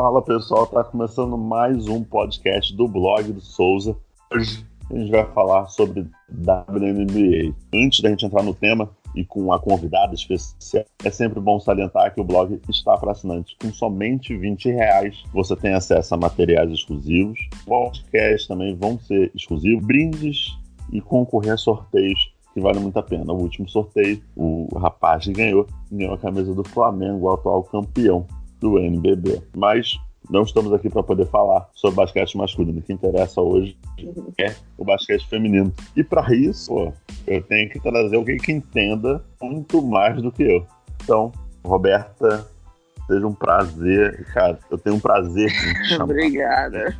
Fala pessoal, tá começando mais um podcast do blog do Souza. Hoje a gente vai falar sobre WNBA. Antes da gente entrar no tema e com a convidada especial, é sempre bom salientar que o blog está para assinantes. Com somente 20 reais você tem acesso a materiais exclusivos. Podcasts também vão ser exclusivos, brindes e concorrer a sorteios que vale muito a pena. O último sorteio, o rapaz que ganhou, ganhou a camisa do Flamengo, o atual campeão do NBB. Mas não estamos aqui para poder falar sobre basquete masculino. O que interessa hoje é o basquete feminino. E para isso, pô, eu tenho que trazer alguém que entenda muito mais do que eu. Então, Roberta, seja um prazer. Cara, eu tenho um prazer em te chamar. Obrigada.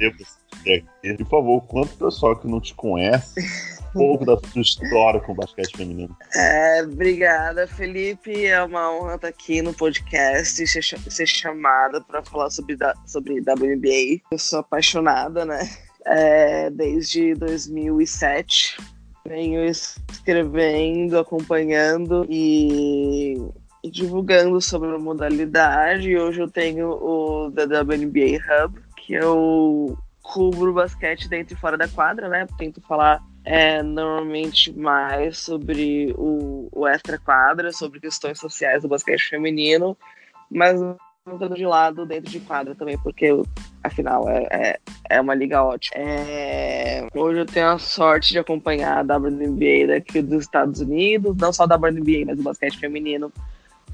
E, por favor, quanto pessoal que não te conhece pouco da sua história com o basquete feminino. É, obrigada, Felipe. É uma honra estar aqui no podcast e ser, ser chamada para falar sobre, sobre WNBA. Eu sou apaixonada, né? É, desde 2007. Venho escrevendo, acompanhando e divulgando sobre a modalidade. Hoje eu tenho o da WNBA Hub, que eu cubro basquete dentro e fora da quadra, né? Tento falar é normalmente mais sobre o, o extra-quadra, sobre questões sociais do basquete feminino, mas colocando de lado dentro de quadra também, porque afinal é, é, é uma liga ótima. É, hoje eu tenho a sorte de acompanhar a WNBA daqui dos Estados Unidos, não só a WNBA, mas o basquete feminino,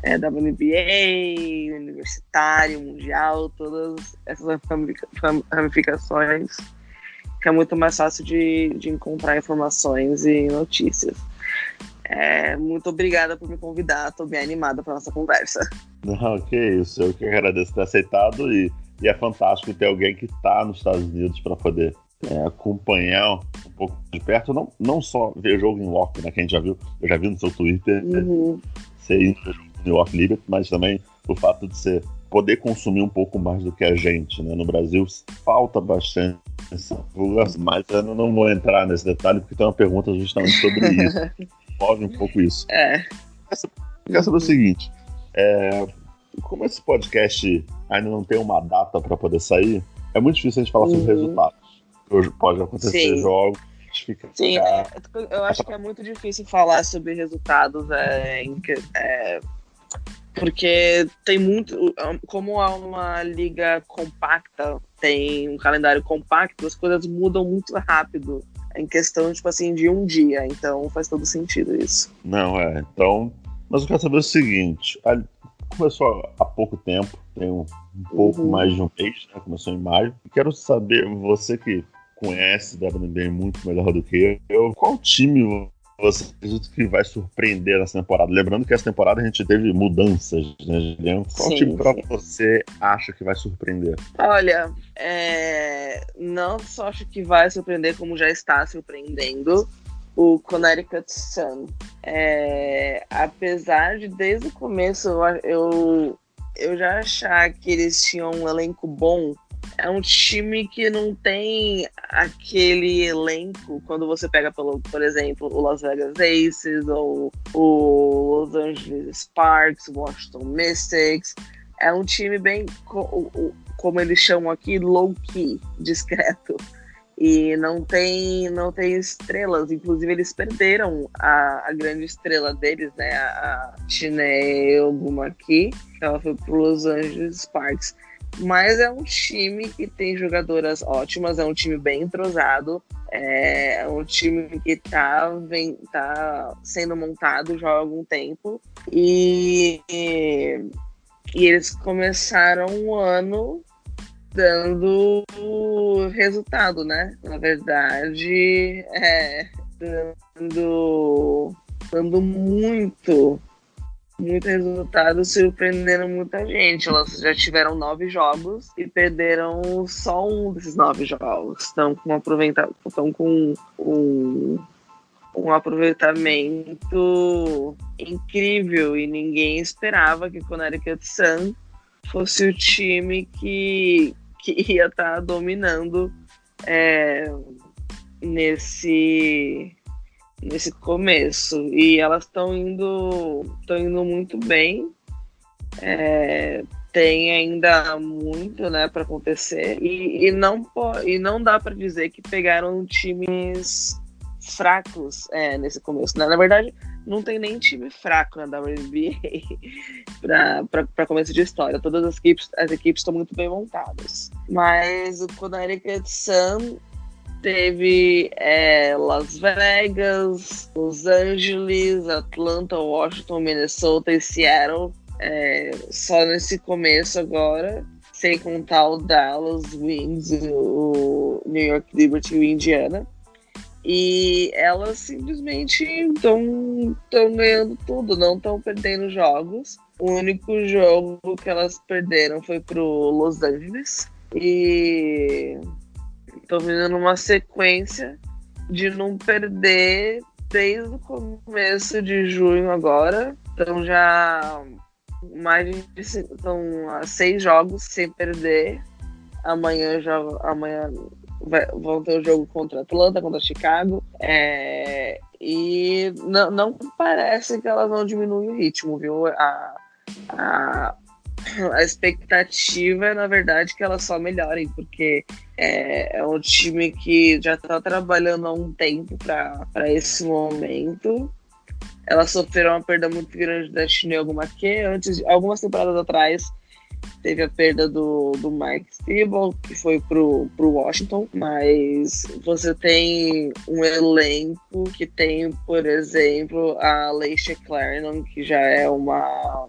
é, WNBA, universitário, mundial, todas essas ramificações que é muito mais fácil de, de encontrar informações e notícias. É, muito obrigada por me convidar, estou bem animada para nossa conversa. Não, que isso, eu que agradeço ter aceitado e, e é fantástico ter alguém que está nos Estados Unidos para poder é, acompanhar um pouco de perto, não, não só ver jogo em loco, né, que a gente já viu, eu já vi no seu Twitter, uhum. você indo no New York Liberty, mas também o fato de ser poder consumir um pouco mais do que a gente, né? No Brasil falta bastante mas eu não vou entrar nesse detalhe porque tem uma pergunta justamente sobre isso. Move um pouco isso. É. Quer saber o seguinte: é, como esse podcast ainda não tem uma data para poder sair, é muito difícil a gente falar uhum. sobre resultados. Hoje pode acontecer Sim. jogos. Fica, Sim, é, eu acho que é muito difícil falar sobre resultados é, é, porque tem muito. Como é uma liga compacta, tem um calendário compacto, as coisas mudam muito rápido. Em questão, tipo assim, de um dia. Então faz todo sentido isso. Não, é. Então. Mas eu quero saber o seguinte: começou há pouco tempo, tem um, pouco uhum. mais de um mês, né? Começou em maio. Quero saber, você que conhece WNBA muito melhor do que eu, qual time você acredita que vai surpreender nessa temporada? Lembrando que essa temporada a gente teve mudanças, né, Julião? Qual sim, time pra você acha que vai surpreender? Olha, é... não só acho que vai surpreender, como já está surpreendendo o Connecticut Sun. É... Apesar de desde o começo eu, eu já achar que eles tinham um elenco bom é um time que não tem aquele elenco quando você pega, pelo, por exemplo, o Las Vegas Aces ou o Los Angeles Sparks, Washington Mystics. É um time bem, como eles chamam aqui, low-key, discreto. E não tem, não tem estrelas. Inclusive, eles perderam a, a grande estrela deles, né? A, a Chineo Gumaki. Ela foi para Los Angeles Sparks. Mas é um time que tem jogadoras ótimas, é um time bem entrosado, é um time que está tá sendo montado já há algum tempo. E, e, e eles começaram o ano dando resultado, né? Na verdade, é, dando, dando muito muito resultado surpreenderam muita gente. Elas já tiveram nove jogos e perderam só um desses nove jogos. Estão com, estão com um, um aproveitamento incrível e ninguém esperava que o Connecticut Sun fosse o time que, que ia estar tá dominando é, nesse nesse começo e elas estão indo estão indo muito bem é, tem ainda muito, né, para acontecer e, e, não e não dá para dizer que pegaram times fracos é, nesse começo. Né? Na verdade, não tem nem time fraco na WNBA para começo de história. Todas as equipes as equipes estão muito bem montadas. Mas o Connecticut Sun teve é, Las Vegas, Los Angeles, Atlanta, Washington, Minnesota e Seattle. É, só nesse começo agora, sem contar o Dallas, Wings, o New York Liberty e o Indiana. E elas simplesmente estão ganhando tudo, não estão perdendo jogos. O único jogo que elas perderam foi pro Los Angeles. E estão vindo numa sequência de não perder desde o começo de junho agora. Então já mais de estão seis jogos sem perder. Amanhã já amanhã vai, vão ter o um jogo contra Atlanta, contra Chicago. É, e não, não parece que elas vão diminuir o ritmo, viu? A, a, a expectativa é, na verdade, que elas só melhorem, porque é, é um time que já está trabalhando há um tempo para esse momento. Elas sofreram uma perda muito grande da Chinê que antes, algumas temporadas atrás teve a perda do, do Mike Stable, que foi pro, pro Washington, mas você tem um elenco que tem, por exemplo, a Leisha Clarendon, que já é uma.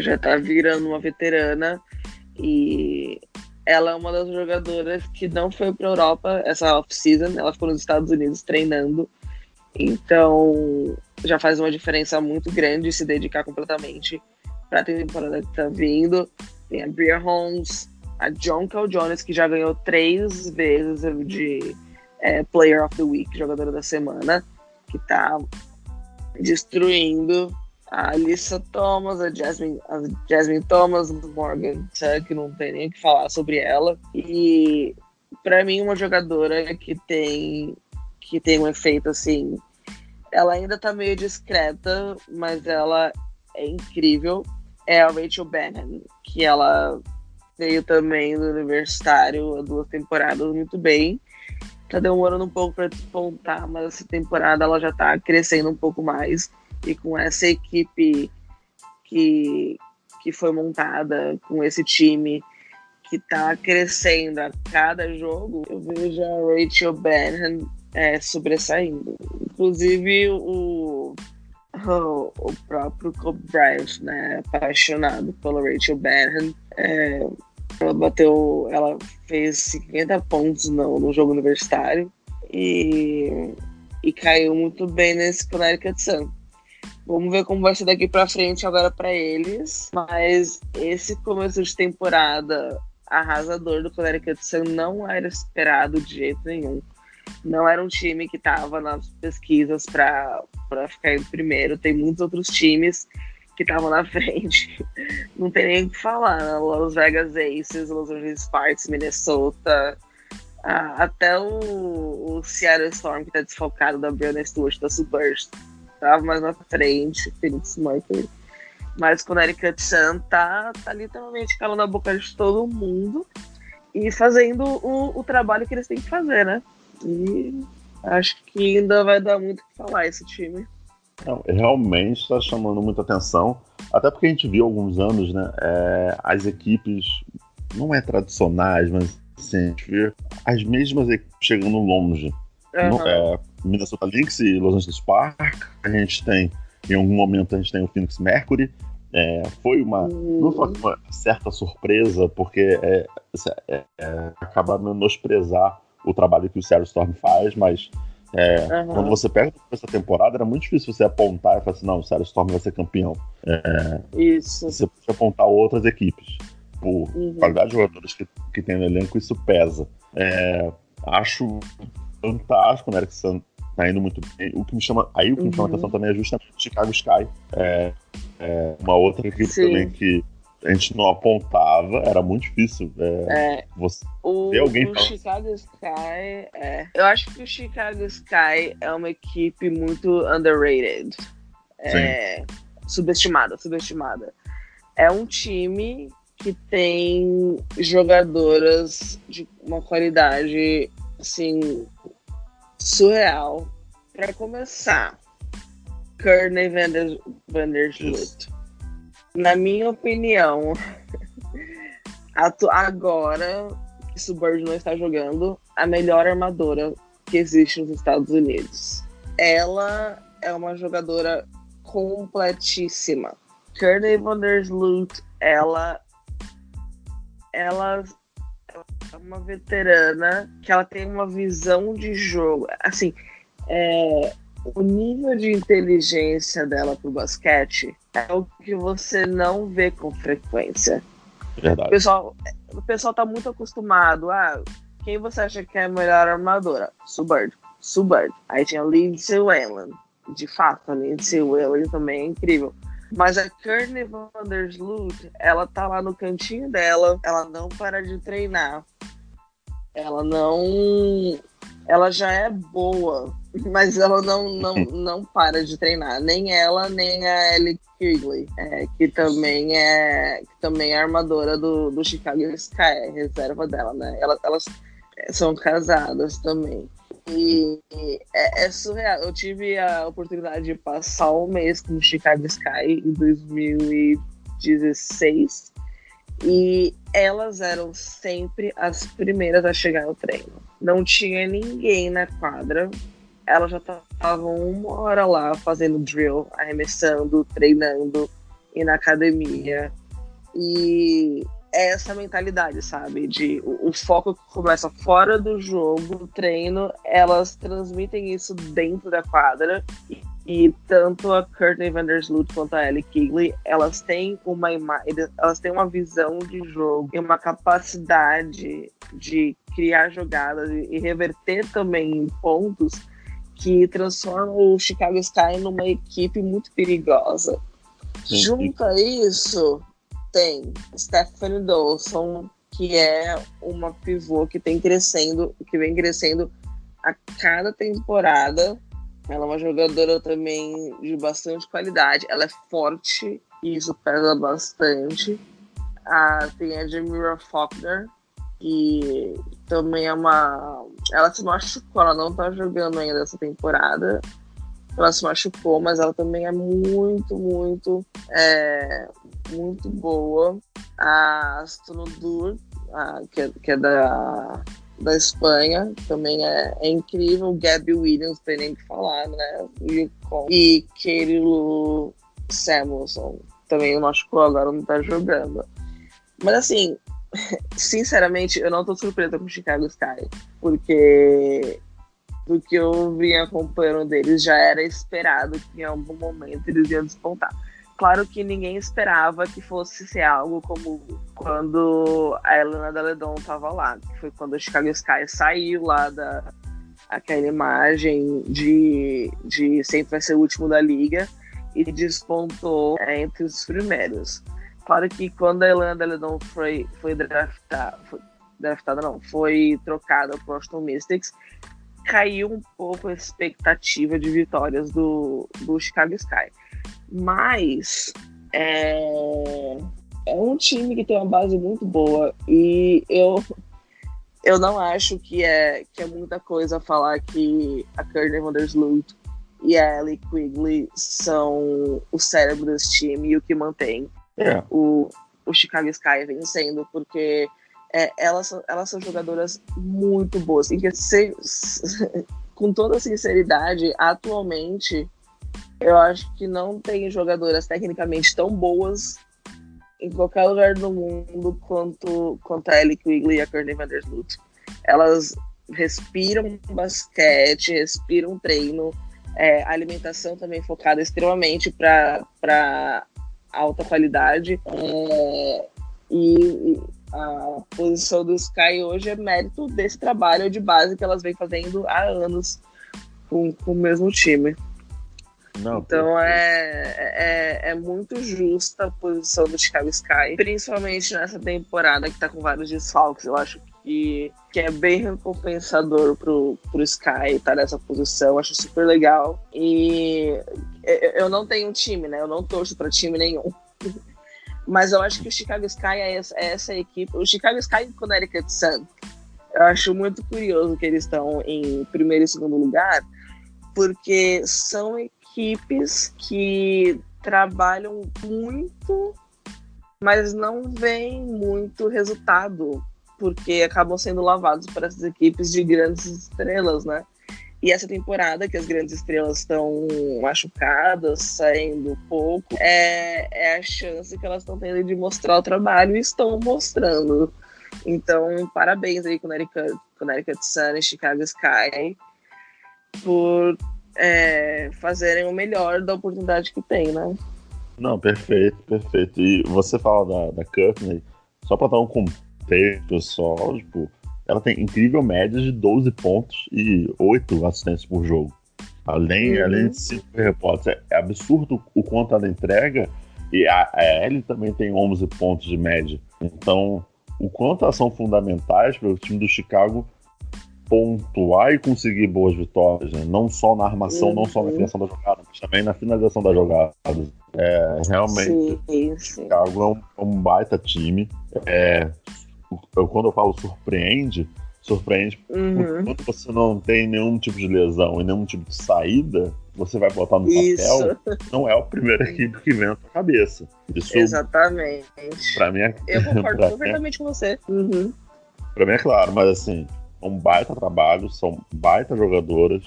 Já tá virando uma veterana, e ela é uma das jogadoras que não foi para Europa essa off-season, ela ficou nos Estados Unidos treinando. Então já faz uma diferença muito grande se dedicar completamente para a temporada que tá vindo. Tem a Bria Holmes, a John Cal Jones, que já ganhou três vezes de é, Player of the Week, jogadora da semana, que tá destruindo. A Alissa Thomas, a Jasmine, a Jasmine Thomas, Morgan que não tem nem o que falar sobre ela. E para mim, uma jogadora que tem que tem um efeito assim. Ela ainda tá meio discreta, mas ela é incrível é a Rachel Bannon, que ela veio também do Universitário há duas temporadas muito bem. Tá demorando um pouco para despontar, mas essa temporada ela já tá crescendo um pouco mais. E com essa equipe que, que foi montada, com esse time que tá crescendo a cada jogo, eu vejo a Rachel Bannon é, sobressaindo. Inclusive, o o, o próprio Kobe Bryant, né, apaixonado pela Rachel Bannon, é, ela bateu, ela fez 50 pontos no, no jogo universitário e, e caiu muito bem nesse Connecticut Sun. Vamos ver como vai ser daqui para frente agora para eles, mas esse começo de temporada arrasador do Connecticut Sun não era esperado de jeito nenhum não era um time que estava nas pesquisas para ficar em primeiro. Tem muitos outros times que estavam na frente. Não tem nem o que falar. Né? Los Vegas Aces, Los Angeles Sparks, Minnesota. Ah, até o, o, Seattle Storm, que está desfocado da Brianna Stewart, da Subburst, estava mais na frente, Phoenix Mercury. Mas Connecticut Sun tá, tá literalmente calando a boca de todo mundo e fazendo o, o trabalho que eles têm que fazer, né? E acho que ainda vai dar muito o que falar esse time. Não, realmente está chamando muita atenção. Até porque a gente viu alguns anos, né? É, as equipes, não é tradicionais, mas assim, a gente vê as mesmas equipes chegando longe. Uhum. É, Minnesota Lynx e Los Angeles Park. A gente tem, em algum momento, a gente tem o Phoenix Mercury. É, foi uma, uhum. não foi uma certa surpresa, porque é, é, é acaba menosprezar o trabalho que o Seattle Storm faz, mas é, uhum. quando você pega essa temporada, era muito difícil você apontar e falar assim, não, o Seattle Storm vai ser campeão. É, isso. Você pode apontar outras equipes. Por uhum. qualidade de jogadores que, que tem no elenco, isso pesa. É, acho fantástico, né, que você tá indo muito bem. O que me chama, aí o que me chama uhum. atenção também é justamente o Chicago Sky. É, é uma outra equipe também que a gente não apontava, era muito difícil. É, é, você o, alguém o Chicago Sky, é, eu acho que o Chicago Sky é uma equipe muito underrated, é, subestimada, subestimada. É um time que tem jogadoras de uma qualidade assim surreal. Para começar, Courtney Vandersloot. Na minha opinião, agora que não está jogando, a melhor armadora que existe nos Estados Unidos. Ela é uma jogadora completíssima. Courtney Vandersloot, ela ela uma veterana que ela tem uma visão de jogo. Assim, é, o nível de inteligência dela pro basquete é o que você não vê com frequência. Verdade. O pessoal, o pessoal tá muito acostumado a ah, quem você acha que é a melhor armadora? Subird. Subird. Aí tinha Lindsay Whalen. De fato, a Lindsay Whalen também é incrível. Mas a Courtney Vandersloot, ela tá lá no cantinho dela, ela não para de treinar. Ela não. Ela já é boa, mas ela não, não, não para de treinar. Nem ela, nem a Ellie Kigley, é, que também é que também é armadora do, do Chicago Sky, é reserva dela, né? Elas, elas são casadas também. E é, é, surreal. Eu tive a oportunidade de passar um mês com o Chicago Sky em 2016 e elas eram sempre as primeiras a chegar no treino. Não tinha ninguém na quadra. Elas já estavam uma hora lá fazendo drill, arremessando, treinando e na academia. E é essa mentalidade, sabe? De o, o, foco que começa fora do jogo, treino, elas transmitem isso dentro da quadra. E, e tanto a Courtney Vandersloot quanto a Ellie Kigley, elas têm uma imagem, elas têm uma visão de jogo e uma capacidade de criar jogadas e, reverter também pontos que transformam o Chicago Sky numa equipe muito perigosa. Sim. Junto a isso, tem Stephanie Dawson, que é uma pivô que tem crescendo, que vem crescendo a cada temporada. Ela é uma jogadora também de bastante qualidade. Ela é forte e isso pesa bastante. Ah, tem a Jamira Faulkner, que também é uma. Ela se machucou, ela não tá jogando ainda essa temporada. Ela se machucou, mas ela também é muito, muito é, muito boa. A Astronodur, que, é, que é da, da Espanha, também é, é incrível. Gabby Williams, tem nem que falar, né? E, e Kirill Samuelson, também machucou, agora não tá jogando. Mas assim, sinceramente, eu não tô surpresa com o Chicago Sky, porque do que eu vinha acompanhando deles já era esperado que em algum momento eles iam despontar. Claro que ninguém esperava que fosse ser algo como quando a Helena Daledon estava lá, que foi quando o Chicago Sky saiu lá da aquela imagem de, de sempre vai ser o último da liga e despontou é, entre os primeiros. Claro que quando a Helena Daledon foi, foi draftada, draftada não, foi trocada para o Boston Mystics, caiu um pouco a expectativa de vitórias do, do Chicago Sky. Mas é, é um time que tem uma base muito boa e eu eu não acho que é, que é muita coisa falar que a Courtney Vandersloot e a Ellie Quigley são o cérebro desse time e o que mantém é. o, o Chicago Sky vencendo, porque é, elas, elas são jogadoras muito boas. E se, com toda sinceridade, atualmente eu acho que não tem jogadoras tecnicamente tão boas em qualquer lugar do mundo quanto, quanto a Ellie Quigley e a Courtney Vandersloot. Elas respiram basquete, respiram treino, é, alimentação também focada extremamente para alta qualidade. É, e, e a posição do Sky hoje é mérito desse trabalho de base que elas vêm fazendo há anos com, com o mesmo time. Não, então é, é, é, muito justa a posição do Chicago Sky, principalmente nessa temporada que tá com vários desfalques. Eu acho que, que é bem recompensador pro, pro Sky estar tá nessa posição. Acho super legal. E eu não tenho time, né? Eu não torço para time nenhum. Mas eu acho que o Chicago Sky é essa, é essa equipe. O Chicago Sky e o Connecticut Sun. Eu acho muito curioso que eles estão em primeiro e segundo lugar, porque são equipes que trabalham muito, mas não vem muito resultado, porque acabam sendo lavados para essas equipes de grandes estrelas, né? E essa temporada, que as grandes estrelas estão machucadas, saindo pouco, é, é a chance que elas estão tendo de mostrar o trabalho e estão mostrando. Então, parabéns aí com Connecticut, Connecticut Sun e Chicago Sky por é, fazerem o melhor da oportunidade que tem, né? Não, perfeito, perfeito. E você fala da, da Courtney, só para dar um contexto só, tipo, ela tem incrível média de 12 pontos e 8 assistências por jogo. Além, uhum. além de 5 rebotes. É, é, absurdo o quanto ela entrega. E a, a Ellie também tem 11 pontos de média. Então, o quanto elas são fundamentais para o time do Chicago pontuar e conseguir boas vitórias, né? não só na armação, uhum. não só na criação da jogada, mas também na finalização da jogada. É, realmente, sim, sim. Chicago é um, é um, baita time. É, eu, quando eu falo surpreende, surpreende uhum. quando você não tem nenhum tipo de lesão e nenhum tipo de saída, você vai botar no Isso. papel, não é a primeira equipe que vem na sua cabeça. Isso, Exatamente. Pra mim é, Eu concordo completamente com você. Uhum. Pra mim é claro, mas assim, é um baita trabalho, são baita jogadoras.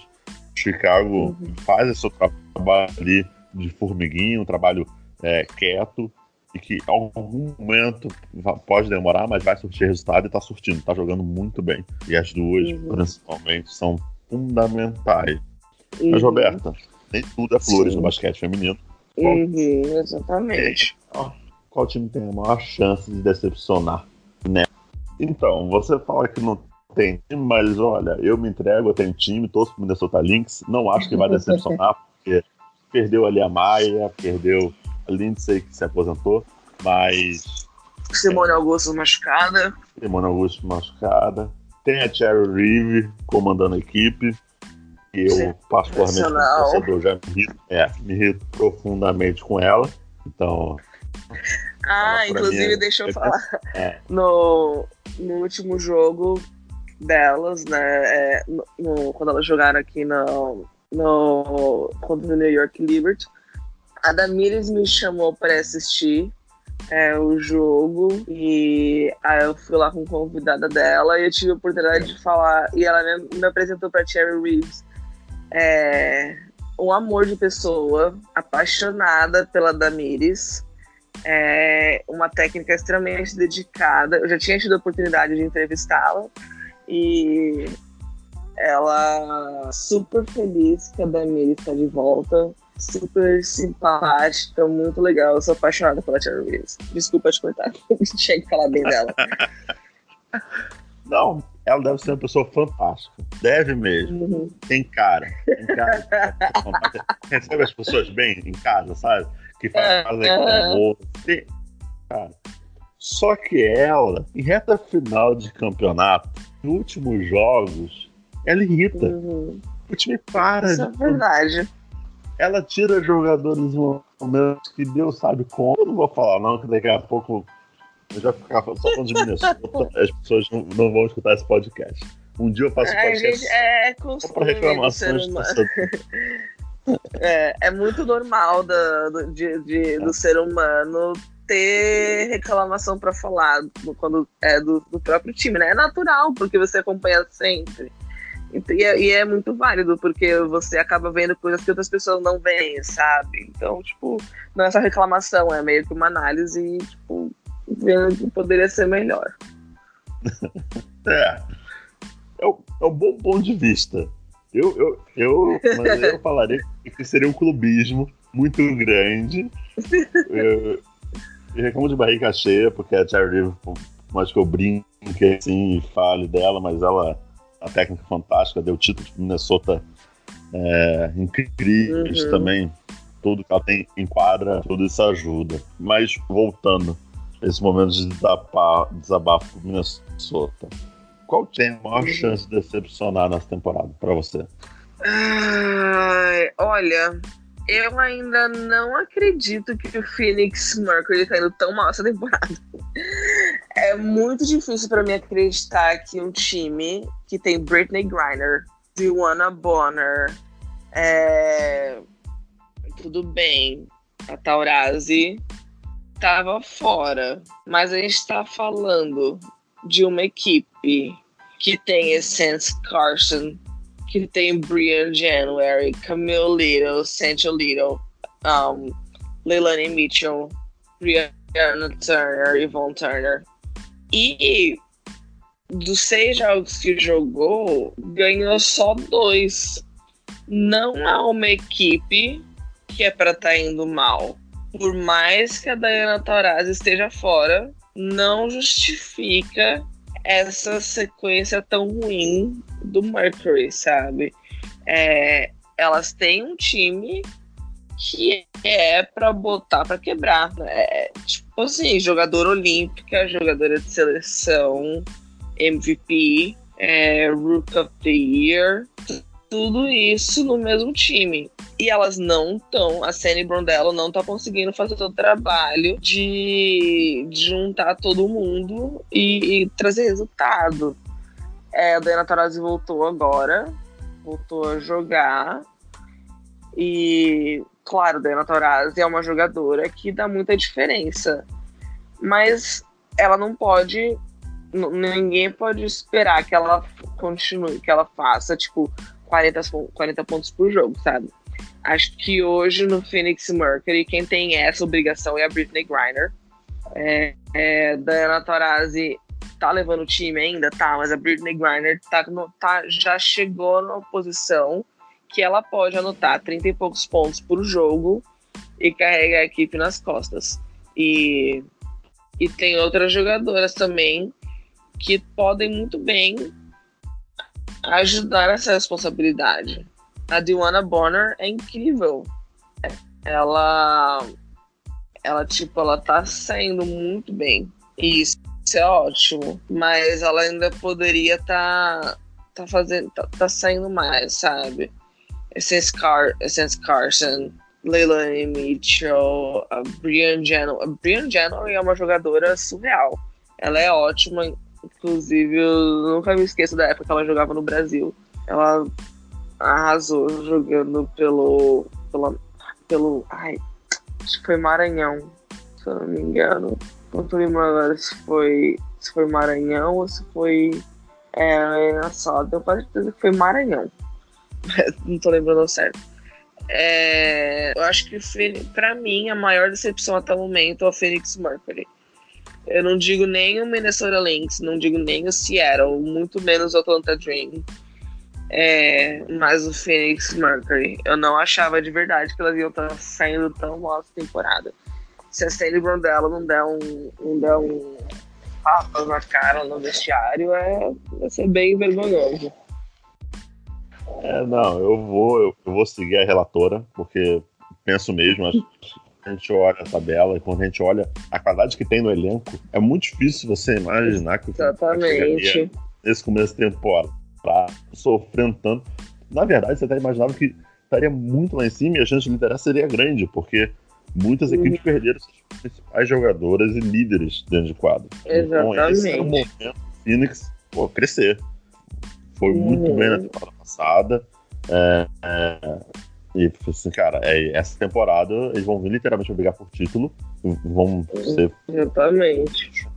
Chicago uhum. faz esse seu trabalho ali de formiguinho, um trabalho é, quieto, e que em algum momento pode demorar, mas vai surtir resultado e tá surtindo, tá jogando muito bem. E as duas, uhum. principalmente, são fundamentais. Uhum. Mas, Roberta, nem tudo é flores Sim. no basquete feminino. Uhum, exatamente. É, qual time tem a maior chance de decepcionar? Né? Então, você fala que não tem time, mas olha, eu me entrego, eu tenho time, torço pro Minnesota Lynx, não acho que vai decepcionar, porque perdeu ali a Maia, perdeu Lindsay que se aposentou, mas. Simone é, Augusto machucada. Simone Augusto machucada. Tem a Cherry Reeve comandando a equipe. E eu, particularmente, como torcedor, já me irrito, é, me irrito profundamente com ela. Então. Ah, inclusive, é... deixa eu falar. É. No, no último jogo delas, né? É, no, no, quando elas jogaram aqui no, no, contra o New York Liberty a Damires me chamou para assistir é, o jogo e aí eu fui lá com convidada dela e eu tive a oportunidade de falar e ela me, me apresentou para Cherry Reeves. É, um amor de pessoa apaixonada pela Damires. É, uma técnica extremamente dedicada. Eu já tinha tido a oportunidade de entrevistá-la e ela super feliz que a Damires está de volta super simpática, muito legal. Eu sou apaixonada pela Cherry Reeves. Desculpa te cortar, tinha que falar bem dela. Não, ela deve ser uma pessoa fantástica. Deve mesmo. Uhum. Tem cara. Tem cara. Recebe as pessoas bem em casa, sabe? Que fazem com amor. Tem... Cara. Só que ela, em reta final de campeonato, nos últimos jogos, ela irrita. Uhum. O time para. Isso de... é verdade ela tira jogadores momentos que Deus sabe como. Eu não vou falar, não, que daqui a pouco eu já ficar só falando de Minnesota. as pessoas não, não, vão escutar esse podcast. Um dia eu faço um podcast gente, é só para reclamações é, é muito normal do, de, de, é. do ser humano ter reclamação para falar quando é do, do próprio time, né? É natural, porque você acompanha sempre. E é, e é, muito válido, porque você acaba vendo coisas que outras pessoas não veem, sabe? Então, tipo, não é só reclamação, é meio que uma análise e, tipo, vendo que poderia ser melhor. é. É, um, é um bom ponto de vista. Eu, eu, eu, mas eu falaria que seria um clubismo muito grande. eu, eu reclamo de barriga cheia, porque a Cherry River, mais que eu brinque assim e fale dela, mas ela uma técnica fantástica, deu título de Minnesota é, incríveis uhum. também. Tudo que ela tem enquadra, tudo isso ajuda. Mas voltando, esse momento de desabafo, desabafo pro Minnesota. Qual tem a maior uhum. chance de decepcionar nessa temporada para você? Ai, olha, eu ainda não acredito que o Phoenix Mercury tá indo tão mal essa temporada. É muito difícil para mim acreditar que um time que tem Britney Griner, Diwana Bonner, é... tudo bem, a Taurasi tava fora, mas a gente tá falando de uma equipe que tem Essence Carson, que tem Brian January, Camille Little, Sancho Little, um, Leilani Mitchell, Brianna Turner, Yvonne Turner. E dos seis jogos que jogou, ganhou só dois. Não há uma equipe que é para estar tá indo mal. Por mais que a Diana Taurasi esteja fora, não justifica essa sequência tão ruim do Mercury, sabe? É, elas têm um time que é para botar para quebrar. Né? É, tipo assim, jogadora olímpica, jogadora de seleção, MVP, é, Rook of the Year, tudo isso no mesmo time. E elas não estão, a Sandy Brondello não tá conseguindo fazer o trabalho de, de juntar todo mundo e, e trazer resultado. É, a Diana Taurasi voltou agora, voltou a jogar. E, claro, Diana Taurasi é uma jogadora que dá muita diferença. Mas ela não pode. Ninguém pode esperar que ela continue, que ela faça, tipo, 40, 40 pontos por jogo, sabe? Acho que hoje no Phoenix Mercury, quem tem essa obrigação é a Britney Griner. É, é, Diana Taurasi tá levando o time ainda, tá, mas a Britney Griner tá, tá, já chegou na posição que ela pode anotar 30 e poucos pontos por jogo e carregar a equipe nas costas. E, e tem outras jogadoras também que podem muito bem ajudar essa responsabilidade a Diwana Bonner é incrível. Ela, ela tipo, ela tá saindo muito bem. E isso é ótimo. Mas ela ainda poderia tá, tá fazendo, tá, tá saindo mais, sabe? Essence, Car Essence Carson, Leilani Mitchell, a Brian January. A Brian January é uma jogadora surreal. Ela é ótima, inclusive eu nunca me esqueço da época que ela jogava no Brasil. Ela arrasou jogando pelo. Pela, pelo. Ai, acho que foi Maranhão, se eu não me engano. Tô lembrando agora se foi. Se foi Maranhão ou se foi. É, só, tenho quase certeza que foi Maranhão. não tô lembrando certo. É, eu acho que para mim a maior decepção até o momento é o Phoenix Mercury. Eu não digo nem o Minnesota Lynx, não digo nem o Seattle, muito menos o Atlanta Dream. É, mas o Phoenix Mercury, eu não achava de verdade que elas iam estar saindo tão mal essa temporada. Se a Stanley Brondello não der um, não der um papas na cara no vestiário, é, vai ser bem vergonhoso. É, não, eu vou, eu, eu vou seguir a relatora, porque penso mesmo, acho a gente olha a tabela e quando a gente olha a qualidade que tem no elenco, é muito difícil você imaginar que Exatamente. nesse começo de temporada tá sofrendo tanto. Na verdade, você até imaginava que estaria muito lá em cima e a chance de liderar seria grande, porque muitas uhum. equipes perderam suas principais jogadoras e líderes dentro de quadro. Exatamente. Então, esse era o momento do Phoenix pô, crescer. Foi uhum. muito bem na temporada passada. É, é, e assim, cara, é, essa temporada eles vão literalmente brigar por título. Vão ser. Exatamente.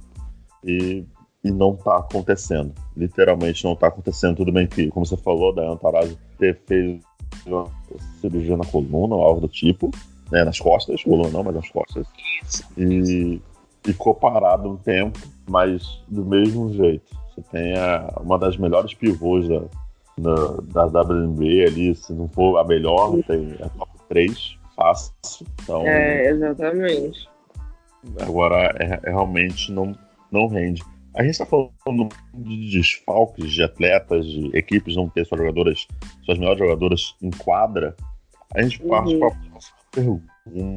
E e não tá acontecendo. Literalmente não tá acontecendo. Tudo bem que, como você falou, da Antarazzi ter feito uma cirurgia na coluna ou algo do tipo, né, nas costas, coluna não, mas nas costas. E ficou parado um tempo, mas do mesmo jeito. Você tem a, uma das melhores pivôs da, da, da WNBA ali, se não for a melhor, tem a top 3, fácil. Então, é, exatamente. Agora, é, é, realmente não, não rende. A gente está falando de desfalques de atletas, de equipes não ter suas jogadoras, suas melhores jogadoras em quadra. A gente parte uhum. para a próxima pergunta.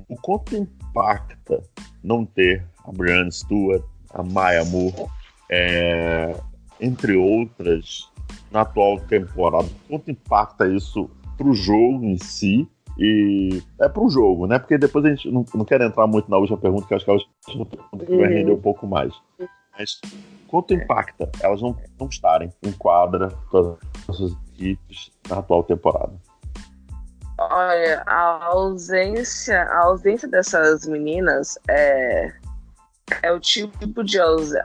O quanto impacta não ter a Brianna Stewart, a Maya Moore, é, entre outras, na atual temporada? Quanto impacta isso para o jogo em si E é para um jogo, né? Porque depois a gente não, não quer entrar muito na última pergunta, que acho que é a última pergunta que vai uhum. render um pouco mais. Mas quanto impacta elas não, não estarem em quadra todas as suas equipes na atual temporada? Olha, a ausência, a ausência dessas meninas é, é o tipo de ausência.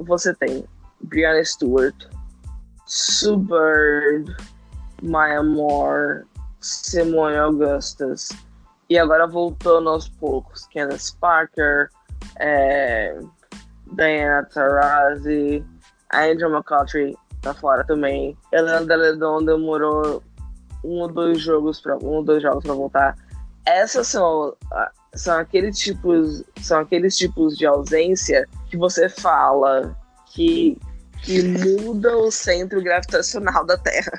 Você tem Brianna Stewart, Sue Bird, Maya Moore, Simone Augustus. E agora voltando aos poucos, Candace Parker, é, Diana Taurasi, a Angel McCautry tá fora também. Helena Deledon demorou um ou dois jogos para um ou dois jogos para voltar. Essas são são aqueles tipos são aqueles tipos de ausência que você fala que que muda o centro gravitacional da Terra.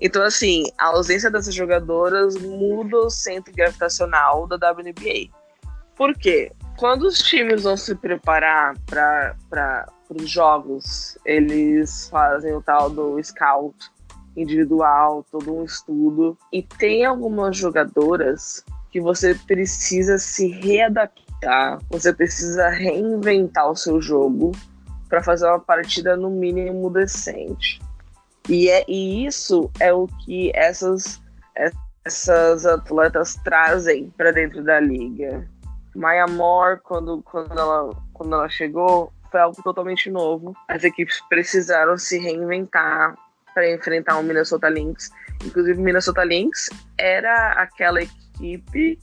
Então, assim, a ausência dessas jogadoras muda o centro gravitacional da WNBA. Por quê? Quando os times vão se preparar para os jogos, eles fazem o tal do scout individual, todo um estudo. E tem algumas jogadoras que você precisa se readaptar, você precisa reinventar o seu jogo para fazer uma partida no mínimo decente. E, é, e isso é o que essas, essas atletas trazem para dentro da liga. Maya Moore, quando, quando, ela, quando ela chegou, foi algo totalmente novo. As equipes precisaram se reinventar para enfrentar o Minnesota Lynx. Inclusive, o Minnesota Lynx era aquela equipe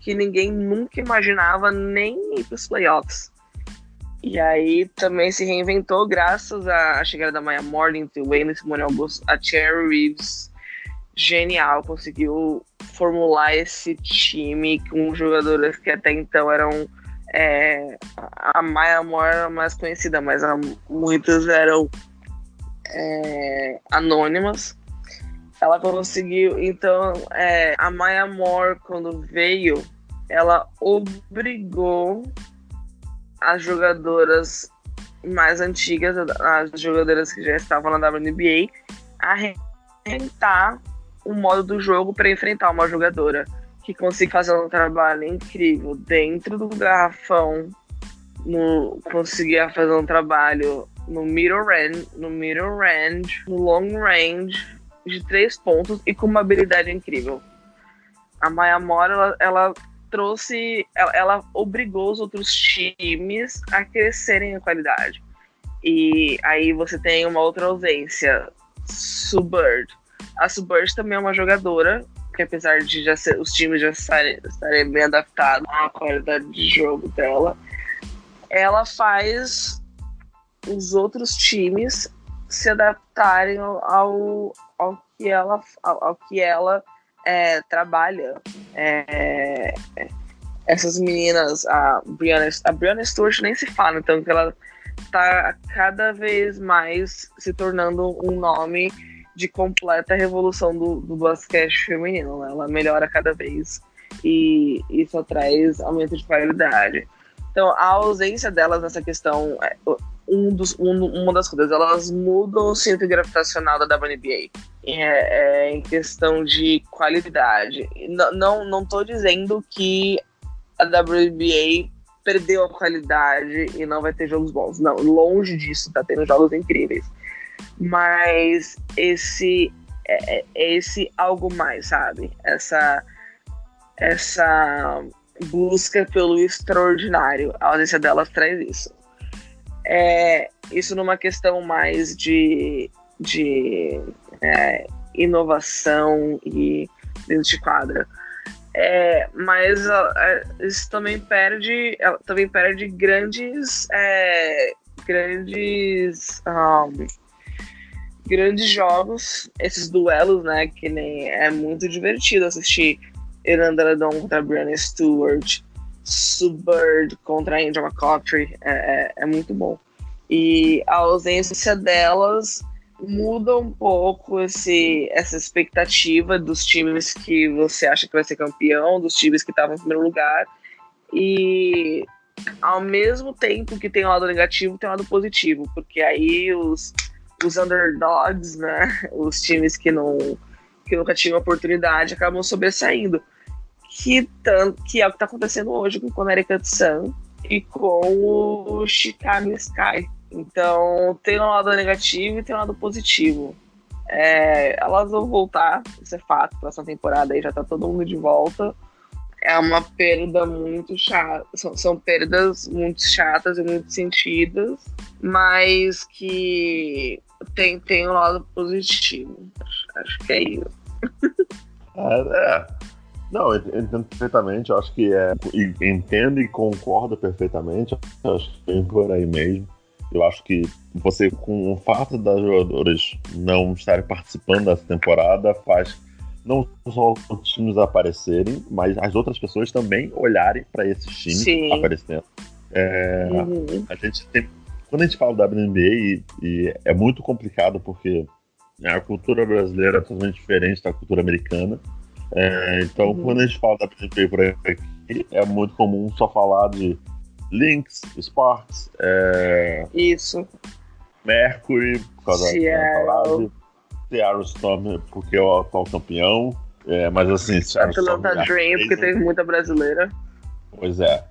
que ninguém nunca imaginava nem ir para os playoffs. E aí também se reinventou graças à chegada da Maya Morning, do Wayne Simone Augusto, a Cherry Reeves. Genial, conseguiu formular esse time com jogadores que até então eram. É, a Maya Moore era mais conhecida, mas a, muitas eram é, anônimas. Ela conseguiu. Então, é, a Maya Moore, quando veio, ela obrigou as jogadoras mais antigas, as jogadoras que já estavam na WNBA, a reinventar o modo do jogo para enfrentar uma jogadora que consiga fazer um trabalho incrível dentro do garrafão, no, conseguia fazer um trabalho no middle range, no middle range, no long range de três pontos e com uma habilidade incrível. A Maya Mora, ela, ela trouxe, ela, ela, obrigou os outros times a crescerem em qualidade. E aí você tem uma outra ausência, Subird. A Subird também é uma jogadora que apesar de já ser, os times já estarem, estarem bem adaptados à qualidade de jogo dela, ela faz os outros times se adaptarem ao, ao que ela, ao, ao que ela é, trabalha. É, essas meninas, a Brianna, a Brianna Stewart nem se fala, então que ela tá cada vez mais se tornando um nome de completa revolução do, do basquete feminino. Né? Ela melhora cada vez e isso traz aumento de qualidade. Então, a ausência delas nessa questão, é, um dos, um, uma das coisas, elas mudam o centro gravitacional da WNBA é, é, em questão de qualidade. N não, não dizendo que a WNBA perdeu a qualidade e não vai ter jogos bons. Não, longe disso, tá tendo jogos incríveis. Mas esse é, é esse algo mais, sabe? Essa essa busca pelo extraordinário. A ausência delas traz isso. É, isso numa questão mais de, de é, inovação e dentro de quadra. É, mas isso também perde, também perde grandes, é, grandes, um, grandes jogos, esses duelos, né? Que nem é muito divertido assistir Iranda Ledon contra Brianna Stewart, Subird contra Angel McCautry, é, é, é muito bom. E a ausência delas muda um pouco esse, essa expectativa dos times que você acha que vai ser campeão, dos times que estavam em primeiro lugar. E ao mesmo tempo que tem um lado negativo, tem um lado positivo, porque aí os, os underdogs, né, os times que não que nunca tinham oportunidade, acabam sobressaindo. que, tanto, que é o que está acontecendo hoje com o Connecticut Sun e com o Chicago Sky. Então, tem um lado negativo e tem um lado positivo. É, elas vão voltar, isso é fato, próxima temporada aí já tá todo mundo de volta. É uma perda muito chata, são, são perdas muito chatas e muito sentidas, mas que tem, tem um lado positivo. Acho, que é isso. É, é. Não, entendo perfeitamente, eu acho que é. Entendo e concordo perfeitamente, acho que tem por aí mesmo. Eu acho que você, com o fato das jogadoras não estarem participando dessa temporada, faz não só os times aparecerem, mas as outras pessoas também olharem para esses times Sim. aparecendo. É, uhum. A gente tem, quando a gente fala da WNBA, e, e é muito complicado porque a cultura brasileira é totalmente diferente da cultura americana. É, então, uhum. quando a gente fala da WNBA por aqui, é muito comum só falar de Lynx, Sparks, é... Isso. Mercury, por causa Seattle. da Seattle Storm, porque é o atual campeão. É, mas assim, Seattle Atlanta Storm, Dream, porque teve muita brasileira. Pois é.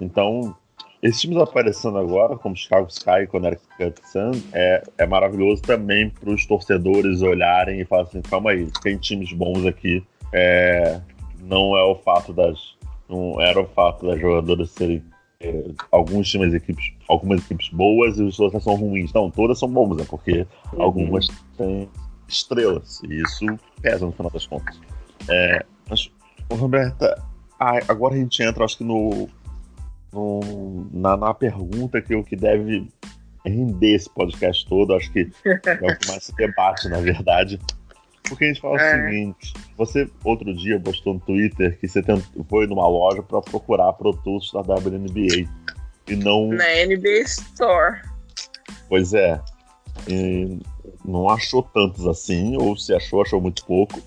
Então, esses times aparecendo agora, como Chicago Sky e Connecticut Sun, é, é maravilhoso também para os torcedores olharem e falarem assim: calma aí, tem times bons aqui. É, não é o fato das. Não era o fato das jogadoras serem é, alguns times equipes, algumas equipes boas e as outras são ruins. Não, todas são boas, né? Porque uhum. algumas têm estrelas e isso pesa no final das contas. É, mas, Roberta, agora a gente entra, acho que no, no na, na, pergunta que o que deve render esse podcast todo, acho que é o que mais se debate, na verdade. Porque a gente fala é. o seguinte: você outro dia postou no Twitter que você foi numa loja para procurar produtos da WNBA e não. Na NBA Store. Pois é. E não achou tantos assim, ou se achou, achou muito pouco.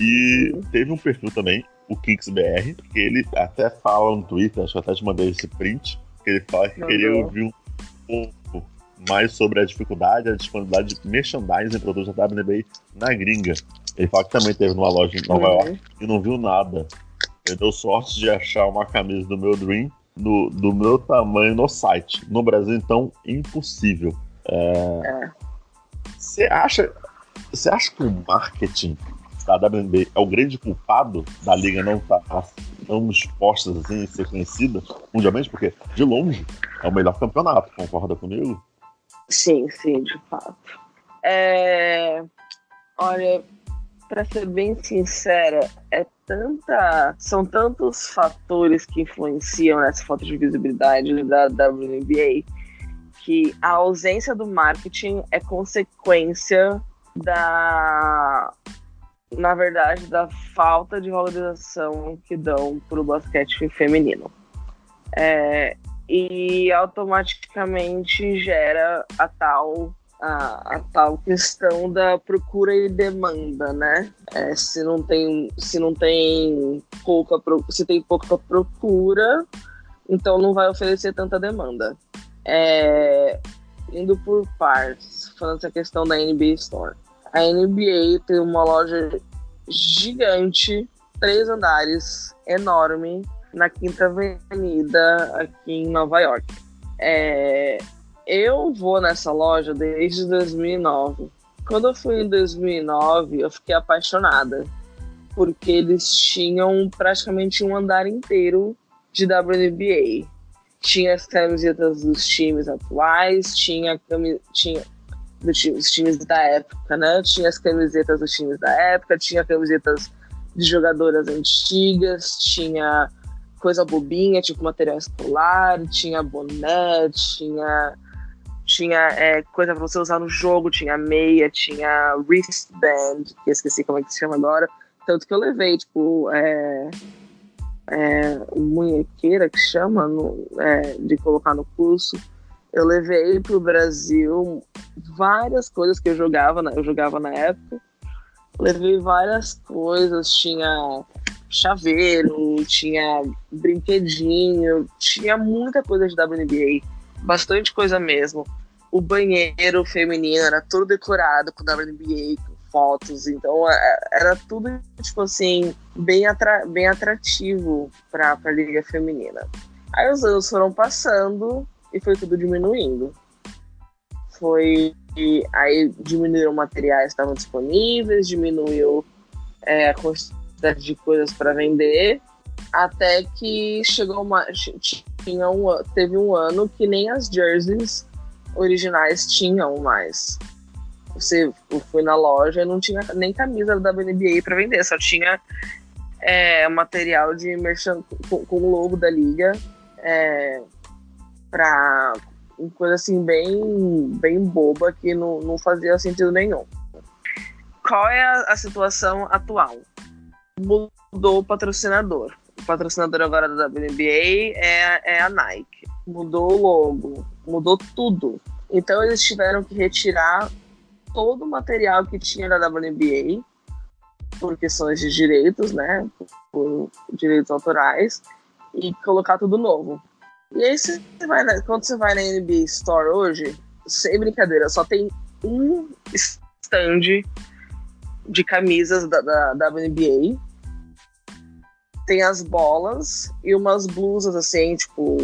E teve um perfil também, o KicksBR, que ele até fala no Twitter, acho que até te mandei esse print, que ele fala que queria ouvir um pouco mais sobre a dificuldade, a disponibilidade de merchandising produtos da WNBA na gringa. Ele fala que também teve numa loja em Nova uhum. York e não viu nada. Ele deu sorte de achar uma camisa do meu Dream no, do meu tamanho no site. No Brasil, então, impossível. É. Você é. acha, você acha que o marketing da WNBA é o grande culpado da liga não estar tá tão exposta assim, ser conhecida mundialmente? Porque, de longe, é o melhor campeonato, concorda comigo? Sim, sim, de fato. É... Olha, para ser bem sincera, é tanta, são tantos fatores que influenciam nessa falta de visibilidade da WNBA que a ausência do marketing é consequência da, na verdade, da falta de valorização que dão para o basquete feminino. É, e automaticamente gera a tal a, a, tal questão da procura e demanda, né? É, se não tem se não tem pouca se tem pouca procura, então não vai oferecer tanta demanda. É, indo por partes, falando essa questão da NBA Store. A NBA tem uma loja gigante, três andares, enorme, na Quinta Avenida, aqui em Nova York. É, eu vou nessa loja desde 2009. Quando eu fui em 2009, eu fiquei apaixonada, porque eles tinham praticamente um andar inteiro de WNBA. Tinha as camisetas dos times atuais, tinha, tinha dos times da época, né? Tinha as camisetas dos times da época, tinha camisetas de jogadoras antigas, tinha coisa bobinha, tipo material escolar, tinha boné, tinha, tinha é, coisa pra você usar no jogo, tinha meia, tinha wristband, que esqueci como é que se chama agora. Tanto que eu levei, tipo, é, é, munhequeira que chama, no, é, de colocar no curso. Eu levei pro Brasil várias coisas que eu jogava, eu jogava na época. Levei várias coisas, tinha chaveiro, tinha brinquedinho, tinha muita coisa de WNBA, bastante coisa mesmo. O banheiro feminino era todo decorado com WNBA, com fotos. Então é, era tudo, tipo assim, bem, atra bem atrativo para a Liga Feminina. Aí os anos foram passando e foi tudo diminuindo. Foi. Aí diminuíram materiais que estavam disponíveis, diminuiu é, a quantidade de coisas para vender, até que chegou uma. Tinha um, teve um ano que nem as jerseys originais tinham mais. Você foi na loja e não tinha nem camisa da WNBA para vender, só tinha é, material de merchan com, com o logo da liga é, para coisa assim bem, bem boba que não, não fazia sentido nenhum. Qual é a, a situação atual? Mudou o patrocinador. O patrocinador agora da WNBA é, é a Nike. Mudou o logo, mudou tudo. Então eles tiveram que retirar todo o material que tinha da WNBA por questões de direitos, né? Por direitos autorais e colocar tudo novo. E aí, você vai na, quando você vai na NBA Store hoje, sem brincadeira, só tem um stand de camisas da, da, da WNBA. Tem as bolas e umas blusas assim, tipo,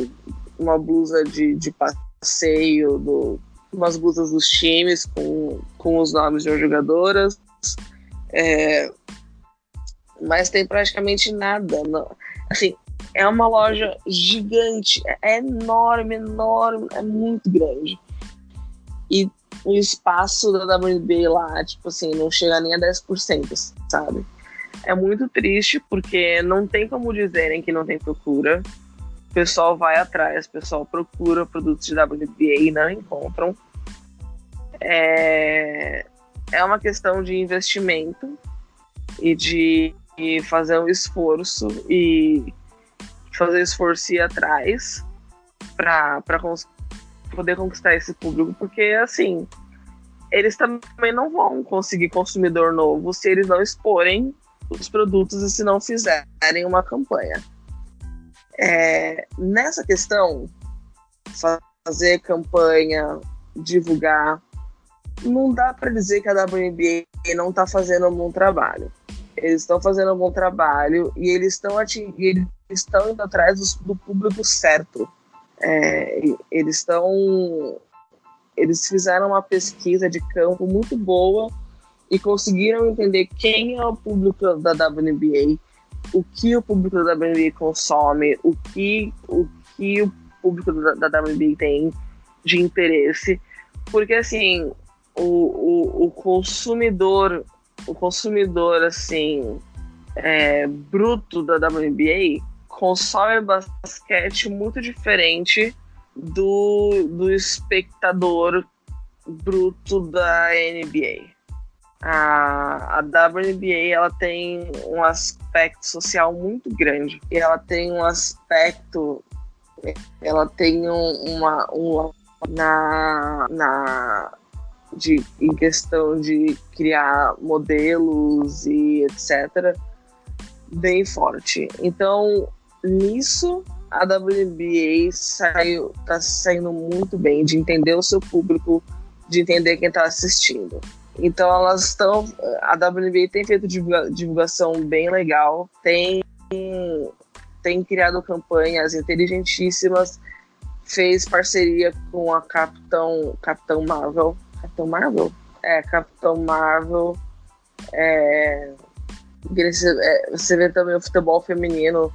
uma blusa de, de passeio, do, umas blusas dos times com, com os nomes de jogadoras. É, mas tem praticamente nada. Não. Assim, é uma loja gigante, é enorme, enorme, é muito grande. E o espaço da WNBA lá, tipo assim, não chega nem a 10%, sabe? É muito triste porque não tem como dizerem que não tem procura. O pessoal vai atrás, o pessoal procura produtos de WNBA e não encontram. É, é uma questão de investimento e de fazer um esforço e fazer esforço e ir atrás para poder conquistar esse público, porque assim, eles também não vão conseguir consumidor novo se eles não exporem os produtos e se não fizerem uma campanha. É, nessa questão, fazer campanha, divulgar, não dá para dizer que a WNBA não está fazendo um bom trabalho. Eles estão fazendo um bom trabalho e eles estão estão indo atrás do, do público certo. É, eles estão. Eles fizeram uma pesquisa de campo muito boa e conseguiram entender quem é o público da WNBA, o que o público da WNBA consome, o que o, que o público da, da WNBA tem de interesse. Porque, assim, o, o, o consumidor, o consumidor, assim, é, bruto da WNBA consome basquete muito diferente do, do espectador bruto da NBA. A, a WNBA ela tem um aspecto social muito grande e ela tem um aspecto ela tem um, uma um, na, na de, em questão de criar modelos e etc bem forte então nisso a WNBA saiu, tá saindo muito bem de entender o seu público, de entender quem está assistindo. Então elas estão, a WNBA tem feito divulgação bem legal, tem tem criado campanhas inteligentíssimas, fez parceria com a Capitão Capitão Marvel, Capitão Marvel, é Capitão Marvel, é, você vê também o futebol feminino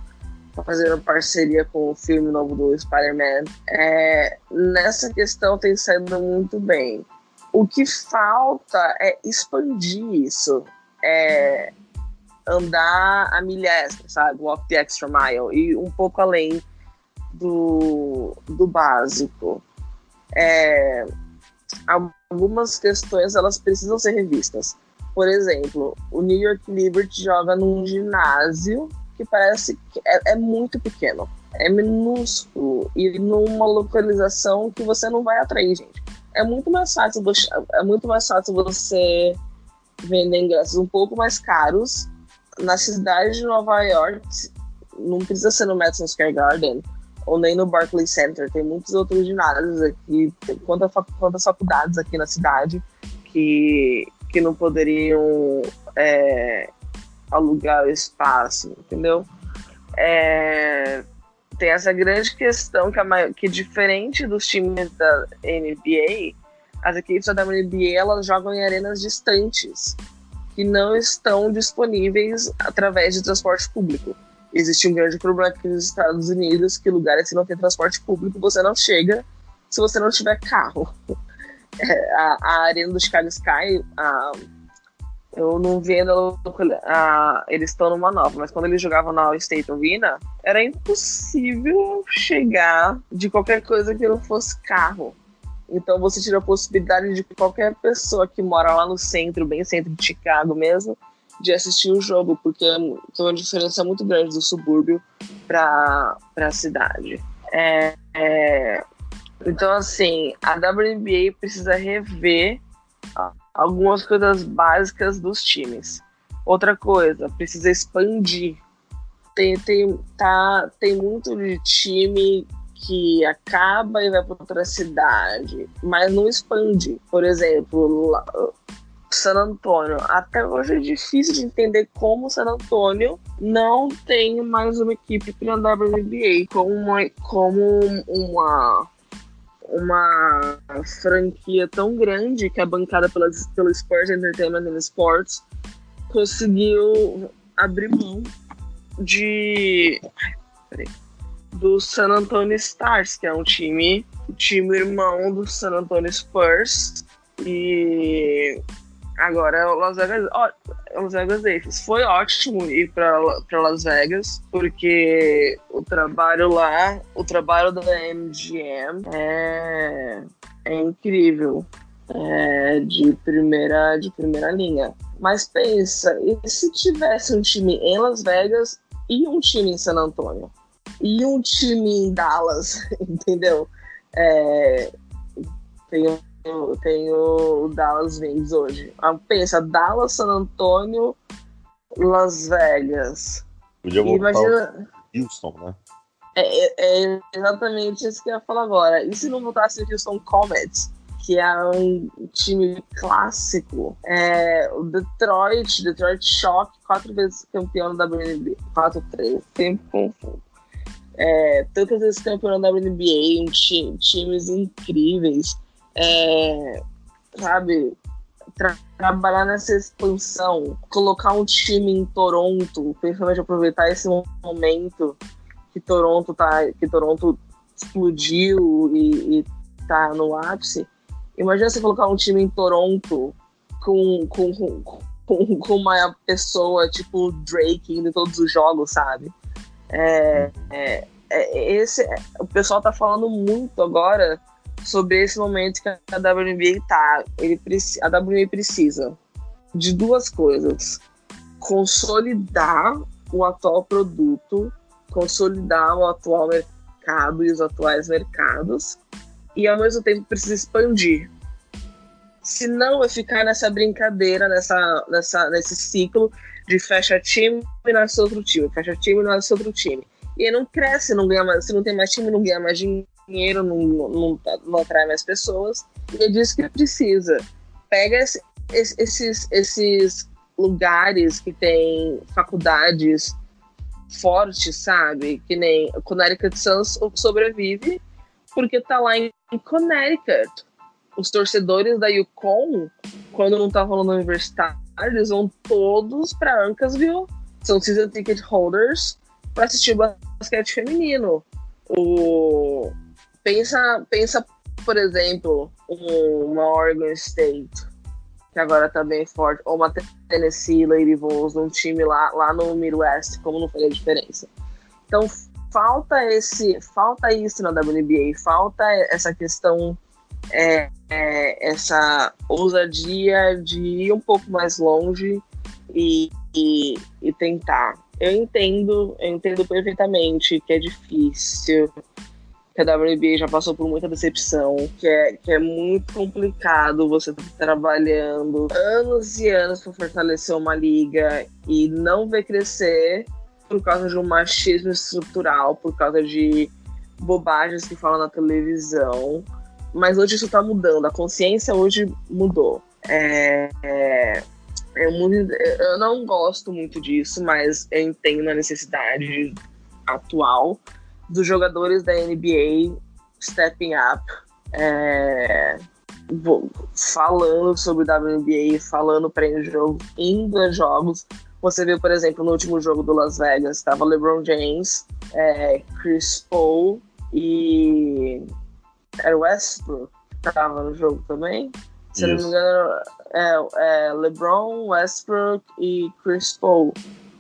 fazendo parceria com o filme novo do Spider-Man. É, nessa questão tem saído muito bem. O que falta é expandir isso. É andar a extra, sabe? Walk the extra mile. E um pouco além do, do básico. É, algumas questões elas precisam ser revistas. Por exemplo, o New York Liberty joga num ginásio que parece que é, é muito pequeno, é minúsculo e numa localização que você não vai atrair, gente. É muito mais fácil, é muito mais fácil você vender ingressos um pouco mais caros na cidade de Nova York. Não precisa ser no Madison Square Garden ou nem no Barclays Center. Tem muitos outros ginásios aqui, quantas, quantas faculdades aqui na cidade que que não poderiam é, alugar o espaço, entendeu? É, tem essa grande questão que, a, que diferente dos times da NBA, as equipes da WNBA elas jogam em arenas distantes que não estão disponíveis através de transporte público. Existe um grande problema aqui nos Estados Unidos que lugares que não tem transporte público você não chega se você não tiver carro. É, a, a arena do Chicago Sky, a, eu não vi ainda a, eles estão numa nova, mas quando eles jogavam na All State Arena, era impossível chegar de qualquer coisa que não fosse carro. Então você tira a possibilidade de qualquer pessoa que mora lá no centro, bem centro de Chicago mesmo, de assistir o jogo, porque tem uma diferença muito grande do subúrbio para a cidade. É, é, então, assim, a WNBA precisa rever algumas coisas básicas dos times. Outra coisa, precisa expandir. Tem, tem, tá, tem muito de time que acaba e vai para outra cidade, mas não expande. Por exemplo, San Antônio. Até hoje é difícil de entender como San Antônio não tem mais uma equipe para andar para NBA como uma, como uma uma franquia tão grande que é bancada pela, pelo Sports Entertainment and Sports conseguiu abrir mão de peraí, do San Antonio Stars, que é um time, time irmão do San Antonio Spurs. E agora é Las Vegas, ó, Las Vegas Aces. Foi ótimo ir para Las Vegas, porque o trabalho lá, o trabalho da MGM é, é incrível. É de primeira de primeira linha. Mas pensa, e se tivesse um time em Las Vegas e um time em San Antonio? e um time em Dallas, entendeu? É, tem, tem o Dallas Wings hoje. Ah, pensa, Dallas, San Antônio, Las Vegas. Podia voltar Imagina... Houston, né? É, é, é, exatamente isso que eu ia falar agora. E se não voltasse o Houston Comets? que é um time clássico. É, o Detroit, Detroit Shock, quatro vezes campeão da WNBA. Quatro, três, sempre confundo é, tantas vezes campeão da WNBA, time, times incríveis, é, sabe? Tra trabalhar nessa expansão, colocar um time em Toronto, principalmente aproveitar esse momento que Toronto tá, que Toronto explodiu e, e tá no ápice. Imagina você colocar um time em Toronto com, com, com, com uma pessoa tipo Drake indo em todos os jogos, sabe? É, é, é, esse, o pessoal tá falando muito agora sobre esse momento que a WNBA tá. Ele, a WNBA precisa de duas coisas: consolidar o atual produto, consolidar o atual mercado e os atuais mercados, e ao mesmo tempo precisa expandir. Se não, é ficar nessa brincadeira, nessa, nessa, nesse ciclo de fecha time e nasce outro time, fecha time e nasce outro time. E aí não cresce, não ganha mais, se não tem mais time, não ganha mais dinheiro, não, não, não atrai mais pessoas. E é disso que precisa. Pega esse, esses, esses lugares que tem faculdades fortes, sabe? Que nem Connecticut Suns sobrevive porque tá lá em Connecticut. Os torcedores da Yukon, quando não tá rolando universitário, eles vão todos para Uncasville, são season ticket holders para assistir basquete feminino. O pensa, pensa, por exemplo, uma Oregon State que agora tá bem forte, ou uma Tennessee Lady Vols, um time lá, lá no Midwest, como não faria diferença. Então falta esse, falta isso na WNBA, falta essa questão é, é, essa ousadia de ir um pouco mais longe e, e, e, tentar. Eu entendo, eu entendo perfeitamente que é difícil, que a WNBA já passou por muita decepção, que é, que é muito complicado você tá trabalhando anos e anos para fortalecer uma liga e não ver crescer por causa de um machismo estrutural, por causa de bobagens que falam na televisão mas hoje isso está mudando, a consciência hoje mudou. É, é, é muito, eu não gosto muito disso, mas eu entendo a necessidade atual dos jogadores da NBA stepping up, é, falando sobre WNBA, falando pré-jogo, indo a jogos. Você viu, por exemplo, no último jogo do Las Vegas, estava LeBron James, é, Chris Paul e era Westbrook estava no jogo também. Se não me engano, é, é, LeBron, Westbrook e Chris Paul.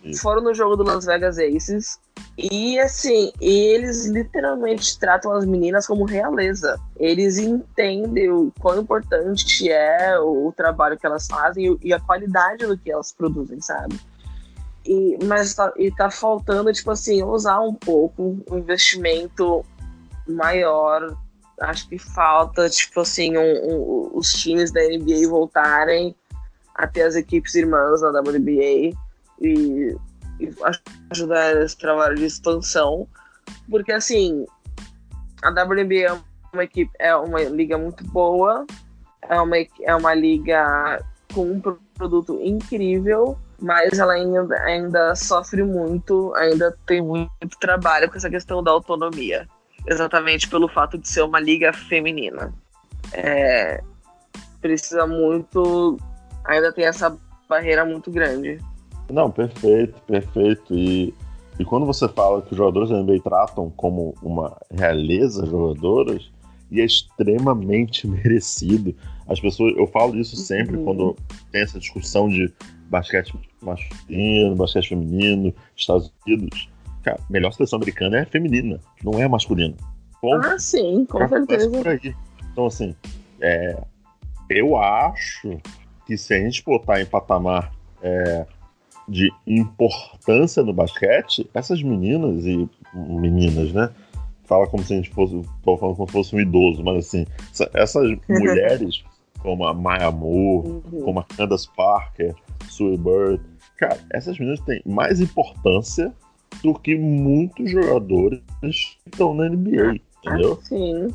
Isso. Foram no jogo do Las Vegas Aces. E assim, eles literalmente tratam as meninas como realeza. Eles entendem o quão importante é o, trabalho que elas fazem e, a qualidade do que elas produzem, sabe? E, mas tá, e tá faltando, tipo assim, usar um pouco um investimento maior. Acho que falta, tipo assim, um, um, os times da NBA voltarem a ter as equipes irmãs na WNBA e, e ajudar esse trabalho de expansão, porque assim a WNBA é uma equipe é uma liga muito boa, é uma é uma liga com um produto incrível, mas ela ainda, ainda sofre muito, ainda tem muito trabalho com essa questão da autonomia, exatamente pelo fato de ser uma liga feminina. É, precisa muito, ainda tem essa barreira muito grande. Não, perfeito, perfeito. E, e quando você fala que os jogadores da NBA tratam como uma realeza jogadoras, e é extremamente merecido. As pessoas, eu falo isso sempre uhum. quando tem essa discussão de basquete masculino, basquete feminino, Estados Unidos. Cara, a melhor seleção americana é feminina, não é masculina. Ponto. Ah, sim, com certeza. Então, assim, é, eu acho que se a gente botar em patamar é, de importância no basquete, essas meninas e meninas, né? Fala como se a gente fosse, tô falando como se fosse um idoso, mas assim, essas mulheres, como a Maya Moore, uhum. como a Candace Parker, Sue Bird, cara, essas meninas têm mais importância do que muitos jogadores que estão na NBA, entendeu? Ah, sim.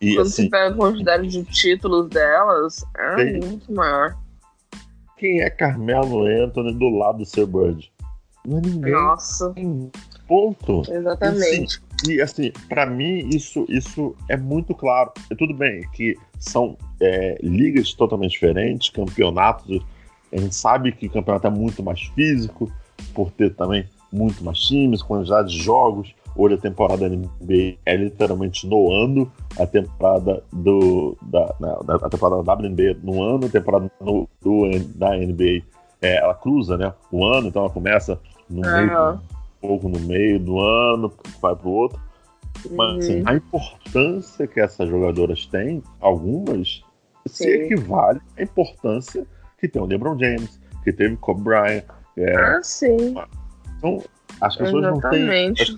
E, Quando assim, você pega a quantidade de títulos delas, é tem, muito maior. Quem é Carmelo Anthony do lado do seu Bird? Não é ninguém. Nossa. Ponto. Exatamente. E, e assim, para mim, isso, isso é muito claro. É tudo bem que são é, ligas totalmente diferentes, campeonatos. A gente sabe que o campeonato é muito mais físico, por ter também muito mais times, quantidade de jogos. Hoje a temporada da NBA é literalmente no ano, a temporada do da, né, a temporada da WNBA no ano, a temporada no, do, da NBA é, ela cruza, né? O ano, então ela começa no uhum. meio, um pouco no meio do ano, vai pro outro. Mas assim, uhum. a importância que essas jogadoras têm, algumas, Sim. se equivale à importância que tem o LeBron James, que teve Kobe Bryant. É, ah, sim. Então, as pessoas Exatamente. não têm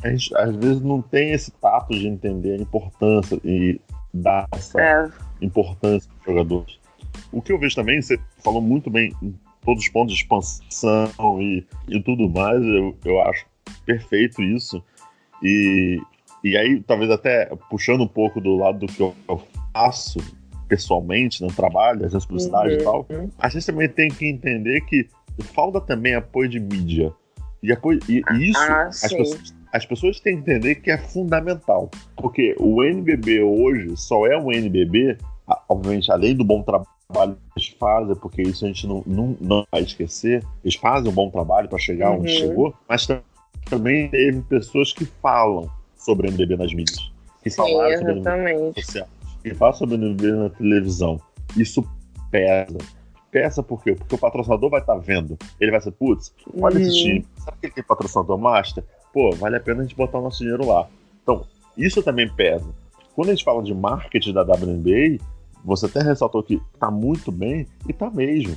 a gente às vezes não tem esse tato de entender a importância e dar essa é. importância para os jogadores. O que eu vejo também, você falou muito bem em todos os pontos de expansão e, e tudo mais, eu, eu acho perfeito isso. E, e aí, talvez até puxando um pouco do lado do que eu, eu faço pessoalmente no trabalho, as responsabilidades uhum. e tal, a gente também tem que entender que falta também apoio de mídia. E, apoio, e, e isso ah, as pessoas as pessoas têm que entender que é fundamental. Porque o NBB hoje só é um NBB, obviamente, além do bom trabalho que eles fazem, porque isso a gente não, não, não vai esquecer, eles fazem um bom trabalho para chegar uhum. onde chegou, mas também teve pessoas que falam sobre o NBB nas mídias. Que falaram sobre o NBB social, que falam sobre o NBB na televisão. Isso pesa. Pesa por quê? Porque o patrocinador vai estar tá vendo. Ele vai ser, putz, olha uhum. esse time. Sabe que ele tem patrocinador master? pô, vale a pena a gente botar o nosso dinheiro lá. Então, isso também pesa. Quando a gente fala de marketing da WNBA, você até ressaltou que tá muito bem, e tá mesmo.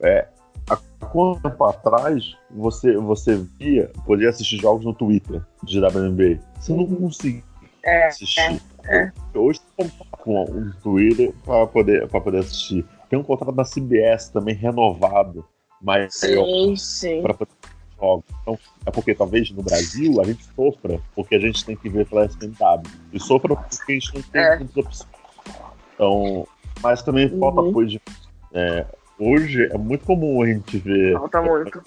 É, há quanto tempo atrás você, você via, podia assistir jogos no Twitter de WNBA? Você não conseguia é, assistir. É, é. Hoje você com um Twitter para poder, poder assistir. Tem um contrato da CBS também renovado, mas sim, sim. para jogos. Então, é porque talvez no Brasil a gente sofra porque a gente tem que ver pela SPNW. E sofra porque a gente não tem é. muitas opções. Então, Mas também uhum. falta apoio de. É, hoje é muito comum a gente ver. Falta muito.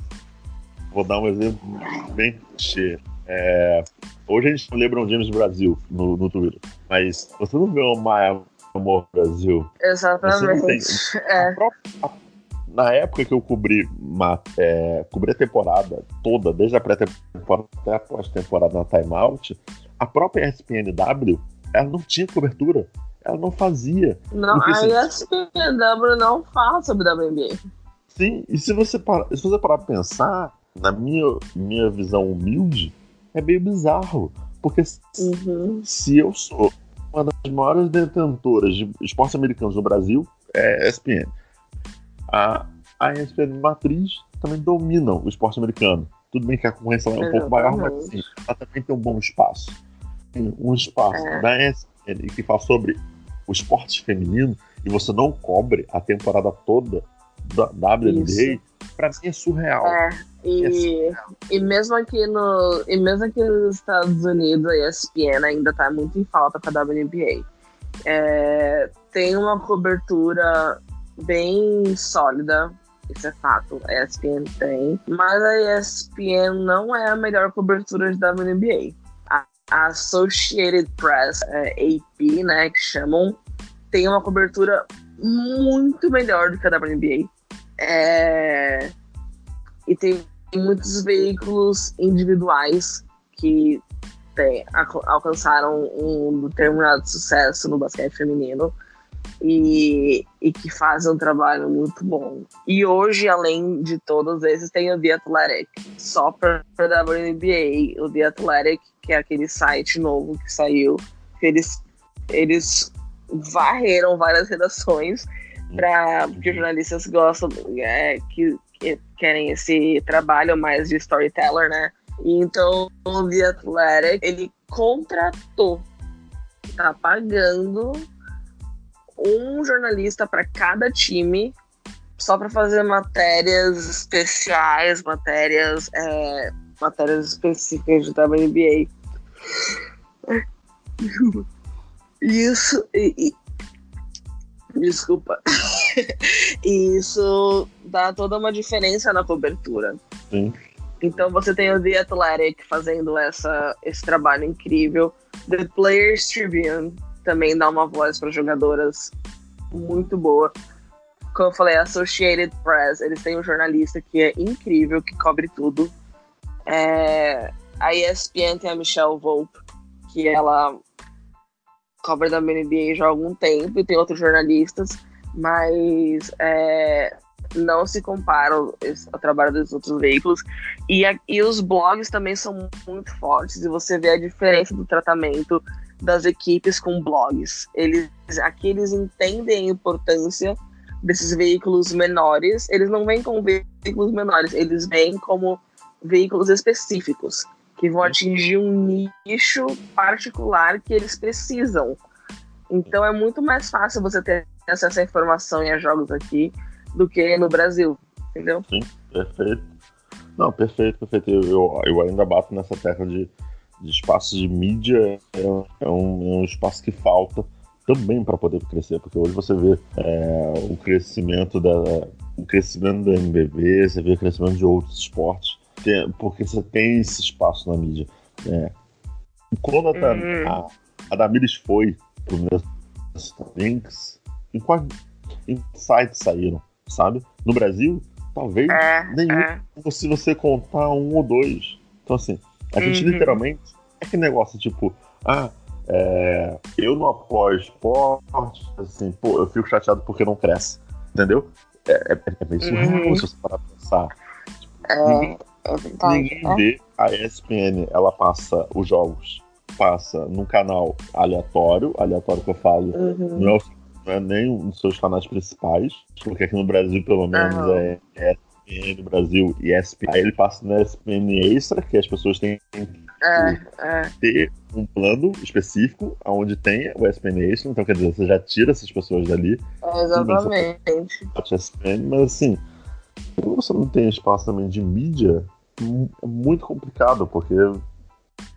Vou dar um exemplo bem clichê. É, hoje a gente o LeBron James Brasil no, no Twitter, mas você não vê Maia Amor Brasil. Exatamente. É. Na época que eu cobri, uma, é, cobri a temporada toda, desde a pré-temporada até a pós-temporada na timeout, a própria ESPNW, ela não tinha cobertura. Ela não fazia. Não, a ESPNW não fala sobre WNBA. Sim, e se você, para, se você parar pra pensar, na minha, minha visão humilde, é meio bizarro. Porque uhum. se eu sou uma das maiores detentoras de esportes americanos no Brasil, é a ESPN a, a ESPN Matriz também dominam o esporte americano. Tudo bem que a concorrência é um pouco maior, mas sim, ela também tem um bom espaço. Tem um espaço é. da ESPN que fala sobre o esporte feminino e você não cobre a temporada toda da WNBA, para mim é surreal. É, e, é surreal. e mesmo aqui no e mesmo aqui nos Estados Unidos a ESPN ainda está muito em falta para a WNBA. É, tem uma cobertura bem sólida, isso é fato. A ESPN tem. Mas a ESPN não é a melhor cobertura de WNBA. A Associated Press, é, AP, né, que chamam, tem uma cobertura muito melhor do que a WNBA. É... E tem muitos veículos individuais que tem, alcançaram um determinado sucesso no basquete feminino e, e que fazem um trabalho muito bom. E hoje, além de todos esses, tem o The Athletic, só para a WNBA, o The Athletic, que é aquele site novo que saiu, que eles, eles varreram várias redações para porque os jornalistas gostam é, que, que, querem esse trabalho mais de storyteller, né? E então o The Athletic ele contratou, tá pagando um jornalista para cada time, só para fazer matérias especiais, matérias, é, matérias específicas de WNBA. Isso. E, e, desculpa. Isso dá toda uma diferença na cobertura. Sim. Então você tem o The Athletic fazendo essa, esse trabalho incrível. The Players Tribune também dá uma voz para jogadoras muito boa. Como eu falei, Associated Press, eles têm um jornalista que é incrível, que cobre tudo. É, a ESPN tem a Michelle Volpe, que ela cobre da NBA já há algum tempo, e tem outros jornalistas, mas é, não se comparam ao trabalho dos outros veículos. E, a, e os blogs também são muito fortes, e você vê a diferença do tratamento das equipes com blogs. Eles, aqui eles entendem a importância desses veículos menores. Eles não vêm como veículos menores, eles vêm como veículos específicos que vão atingir um nicho particular que eles precisam. Então é muito mais fácil você ter acesso à informação e a jogos aqui do que no Brasil, entendeu? Sim, perfeito. Não, perfeito, perfeito. Eu, eu, eu ainda bato nessa tecla de de espaço de mídia é, é, um, é um espaço que falta também para poder crescer, porque hoje você vê é, o crescimento da o crescimento do NBB, você vê o crescimento de outros esportes, porque você tem esse espaço na mídia. É. Quando a, uhum. a, a Damiris foi pro Links, em quais sites saíram, sabe? No Brasil, talvez é, nenhum, é. se você contar um ou dois. Então assim, a gente uhum. literalmente é que negócio tipo, ah, é, eu não apoio esporte, assim, pô, eu fico chateado porque não cresce, entendeu? É, é, é meio surreal uhum. se você parar pra pensar. Tipo, é, ninguém, ninguém é. vê a ESPN, ela passa os jogos, passa num canal aleatório, aleatório que eu falo, uhum. não, é, não é nem um dos seus canais principais, porque aqui no Brasil, pelo menos, uhum. é, é ESPN Brasil e ESPN. Aí ele passa na ESPN Extra, que as pessoas têm que é, é. ter um plano específico onde tem o ESPN Extra. Então, quer dizer, você já tira essas pessoas dali. É, exatamente. ESPN, mas assim, você não tem espaço também de mídia, muito complicado, porque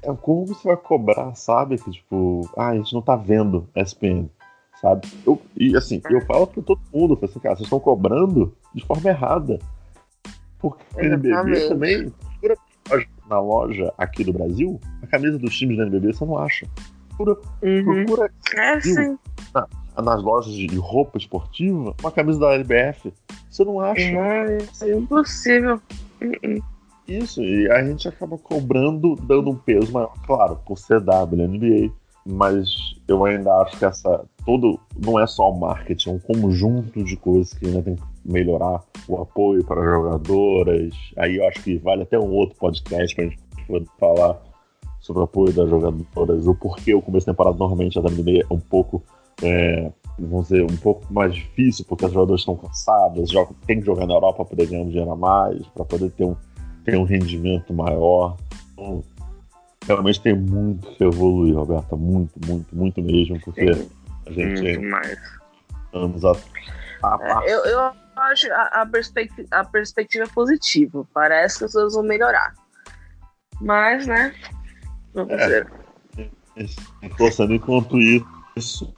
é como você vai cobrar, sabe? Que tipo, ah, a gente não tá vendo ESPN. sabe? Eu, e assim, eu falo pra todo mundo, assim, cara, vocês estão cobrando de forma errada. Porque o NBB também, na loja aqui do Brasil, a camisa dos times do NBB você não acha. Procura, uhum. procura é, sim. Na, nas lojas de roupa esportiva, uma camisa da LBF. Você não acha? Não, é impossível. Uh-uh. Isso, e a gente acaba cobrando, dando um peso maior, claro, por ser WNBA, mas eu ainda acho que essa. Tudo não é só o marketing, é um conjunto de coisas que ainda tem que melhorar o apoio para jogadoras. Aí eu acho que vale até um outro podcast para a gente falar sobre o apoio das jogadoras, o porquê o começo da temporada normalmente a WNBA é um pouco. É, vamos dizer, um pouco mais difícil, porque as jogadoras estão cansadas, jogam, tem que jogar na Europa para poder ganhar um dinheiro a mais, para poder ter um, ter um rendimento maior. Então, realmente tem muito que evoluir, Roberta. Muito, muito, muito mesmo, porque Sim, a gente. Muito mais. Anos a, a é, eu, eu acho a, a, perspectiva, a perspectiva é positiva. Parece que as coisas vão melhorar. Mas, né? Vamos é, ver. Torcendo enquanto isso,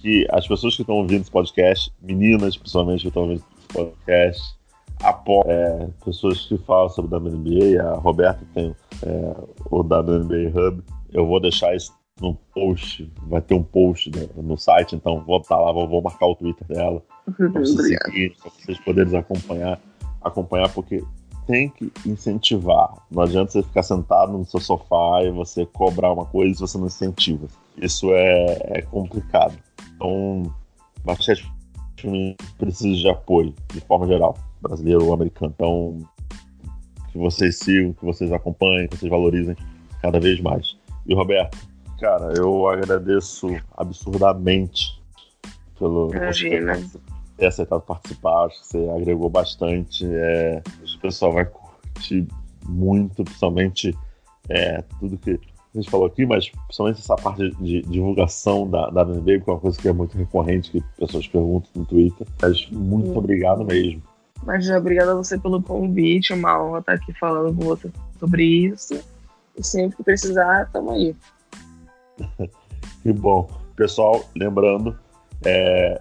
que as pessoas que estão ouvindo esse podcast, meninas principalmente que estão ouvindo esse podcast, apoiam é, pessoas que falam sobre o WNBA. A Roberta tem é, o WNBA Hub. Eu vou deixar isso no post, vai ter um post no, no site, então vou estar lá, vou, vou, marcar o Twitter dela para vocês seguirem, para vocês poderem acompanhar, acompanhar, porque tem que incentivar. Não adianta você ficar sentado no seu sofá e você cobrar uma coisa se você não incentiva. Isso é, é complicado. Então, basquete precisa de apoio, de forma geral, brasileiro ou americano. Então, que vocês sigam, que vocês acompanhem, que vocês valorizem cada vez mais. E Roberto, cara, eu agradeço absurdamente pelo ter aceitado participar. Acho que você agregou bastante. É, acho que o pessoal vai curtir muito, principalmente é, tudo que a gente falou aqui, mas principalmente essa parte de divulgação da, da NBA, que é uma coisa que é muito recorrente, que pessoas perguntam no Twitter. Mas muito hum. obrigado mesmo. Mas obrigado a você pelo convite, uma honra estar aqui falando com você sobre isso. E sempre que precisar, tamo aí. que bom. Pessoal, lembrando, é,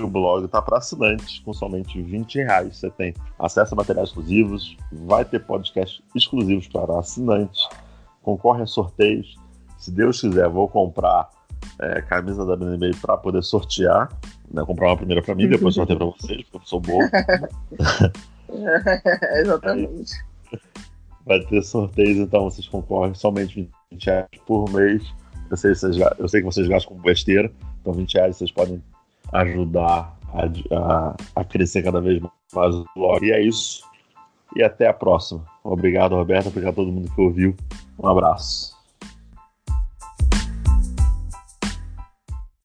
o blog está para assinantes com somente 20 reais. Você tem acesso a materiais exclusivos, vai ter podcasts exclusivos para assinantes concorre a sorteios. Se Deus quiser, vou comprar é, camisa da BNB para poder sortear. Né? Comprar uma primeira para mim, depois sorteio para vocês, porque eu sou bom. Exatamente. Vai ter sorteios, então vocês concorrem somente 20 reais por mês. Eu sei, vocês, eu sei que vocês gastam com besteira, então 20 reais vocês podem ajudar a, a, a crescer cada vez mais o blog. E é isso. E até a próxima. Obrigado, Roberto. Obrigado a todo mundo que ouviu. Um abraço.